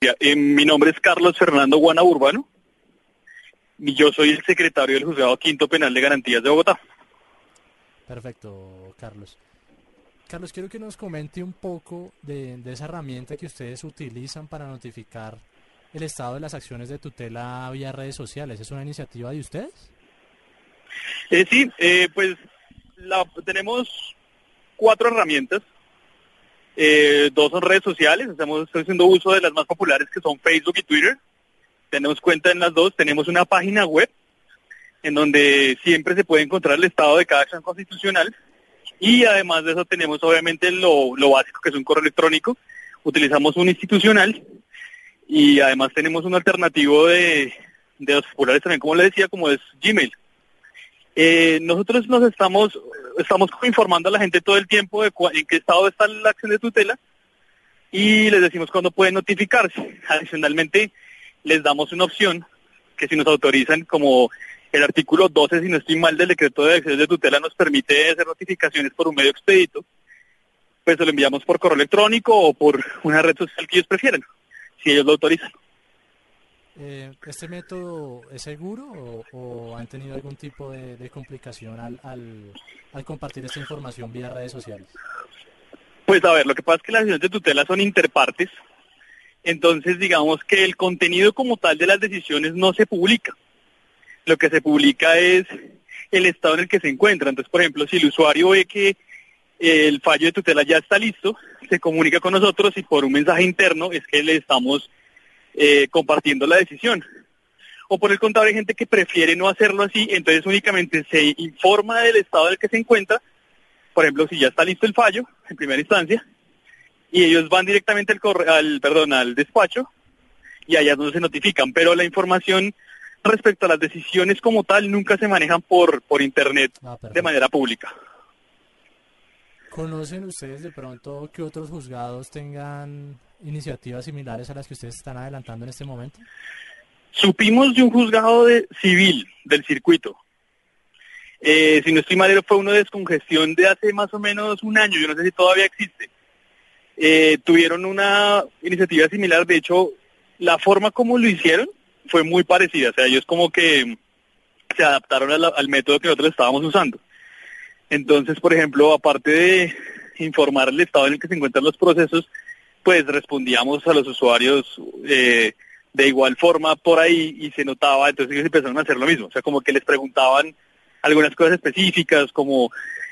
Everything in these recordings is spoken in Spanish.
Eh, mi nombre es Carlos Fernando Guana Urbano. Y yo soy el secretario del Juzgado Quinto Penal de Garantías de Bogotá. Perfecto, Carlos. Carlos, quiero que nos comente un poco de, de esa herramienta que ustedes utilizan para notificar el estado de las acciones de tutela vía redes sociales. ¿Es una iniciativa de ustedes? Eh, sí, eh, pues la, tenemos cuatro herramientas. Eh, dos son redes sociales, estamos haciendo uso de las más populares que son Facebook y Twitter. Tenemos cuenta en las dos, tenemos una página web en donde siempre se puede encontrar el estado de cada acción constitucional y además de eso tenemos obviamente lo, lo básico que es un correo electrónico, utilizamos un institucional y además tenemos un alternativo de, de los populares también, como le decía, como es Gmail. Eh, nosotros nos estamos, estamos informando a la gente todo el tiempo de en qué estado está la acción de tutela y les decimos cuándo pueden notificarse. Adicionalmente, les damos una opción que si nos autorizan, como el artículo 12, si no estoy mal, del decreto de acciones de tutela nos permite hacer notificaciones por un medio expedito, pues lo enviamos por correo electrónico o por una red social que ellos prefieran si ellos lo autorizan. Eh, ¿Este método es seguro o, han tenido algún tipo de, complicación al, al, compartir esta información vía redes sociales? Pues a ver, lo que pasa es que las decisiones de tutela son interpartes, entonces digamos que el contenido como tal de las decisiones no se publica. Lo que se publica es el estado en el que se encuentra. Entonces, por ejemplo, si el usuario ve que el fallo de tutela ya está listo, se comunica con nosotros y por un mensaje interno es que le estamos eh, compartiendo la decisión. O por el contrario, hay gente que prefiere no hacerlo así, entonces únicamente se informa del estado en el que se encuentra, por ejemplo, si ya está listo el fallo en primera instancia, y ellos van directamente al, al, perdón, al despacho y allá no se notifican, pero la información respecto a las decisiones como tal nunca se manejan por, por internet ah, de manera pública. ¿Conocen ustedes de pronto que otros juzgados tengan iniciativas similares a las que ustedes están adelantando en este momento? Supimos de un juzgado de civil del circuito. Eh, si no estoy mal, fue uno de descongestión de hace más o menos un año, yo no sé si todavía existe. Eh, tuvieron una iniciativa similar, de hecho, la forma como lo hicieron fue muy parecida, o sea, ellos como que se adaptaron al método que nosotros estábamos usando. Entonces, por ejemplo, aparte de informar el estado en el que se encuentran los procesos, pues respondíamos a los usuarios eh, de igual forma por ahí y se notaba, entonces ellos empezaron a hacer lo mismo, o sea, como que les preguntaban algunas cosas específicas como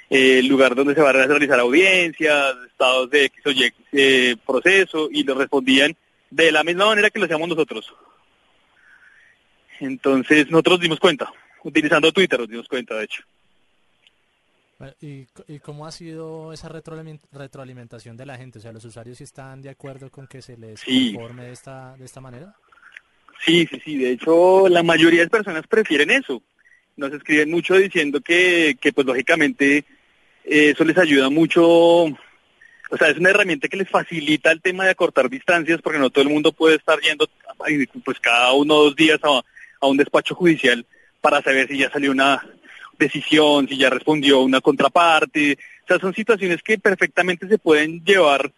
eh, el lugar donde se va a realizar audiencias, estados de X o Y eh, proceso, y les respondían de la misma manera que lo hacíamos nosotros. Entonces nosotros dimos cuenta, utilizando Twitter nos dimos cuenta, de hecho. ¿Y, cómo ha sido esa retroalimentación de la gente? O sea, ¿los usuarios están de acuerdo con que se les informe de esta, de esta manera? Sí, sí, sí. De hecho, la mayoría de personas prefieren eso. Nos escriben mucho diciendo que, que pues lógicamente eh, eso les ayuda mucho. O sea, es una herramienta que les facilita el tema de acortar distancias porque no todo el mundo puede estar yendo pues cada uno o dos días a, a un despacho judicial para saber si ya salió una decisión, si ya respondió una contraparte. O sea, son situaciones que perfectamente se pueden llevar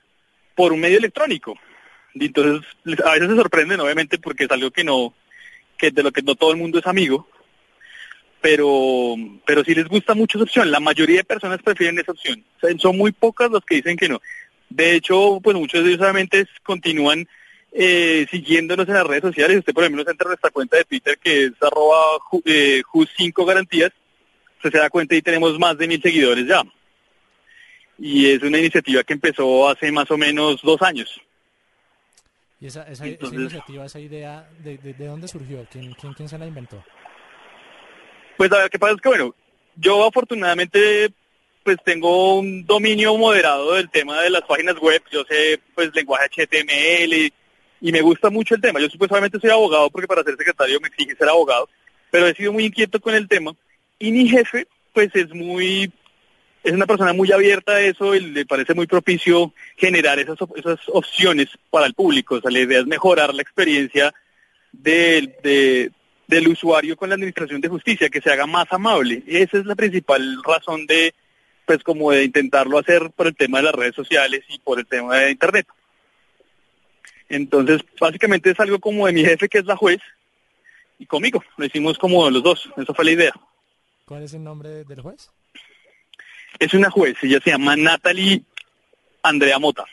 por un medio electrónico. Y entonces, a veces se sorprenden, obviamente, porque es algo que no, que de lo que no todo el mundo es amigo. Pero, pero sí les gusta mucho esa opción. La mayoría de personas prefieren esa opción. Son muy pocas los que dicen que no. De hecho, pues muchos de ellos obviamente continúan eh, siguiéndonos en las redes sociales. Usted, por ejemplo, entra en nuestra cuenta de Twitter que es arroba eh, 5 garantías se da cuenta y tenemos más de mil seguidores ya. Y es una iniciativa que empezó hace más o menos dos años. ¿Y esa, esa, iniciativa, esa idea, de, de, dónde surgió? ¿Quién, quién, se la inventó? Pues a ver, qué pasa es que, bueno, yo afortunadamente pues tengo un dominio moderado del tema de las páginas web. Yo sé pues lenguaje HTML, y me gusta mucho el tema. Yo supuestamente soy abogado porque para ser secretario me exige ser abogado, pero he sido muy inquieto con el tema y mi jefe pues es muy es una persona muy abierta a eso y le parece muy propicio generar esas, esas opciones para el público. O sea, la idea es mejorar la experiencia del, del usuario con la administración de justicia, que se haga más amable. Y esa es la principal razón de, pues como de intentarlo hacer por el tema de las redes sociales y por el tema de Internet. Entonces, básicamente es algo como de mi jefe, que es la juez, y conmigo. Lo hicimos como los dos. Esa fue la idea. ¿Cuál es el nombre del juez? Es una juez, ella se llama Natalie Andrea Mota.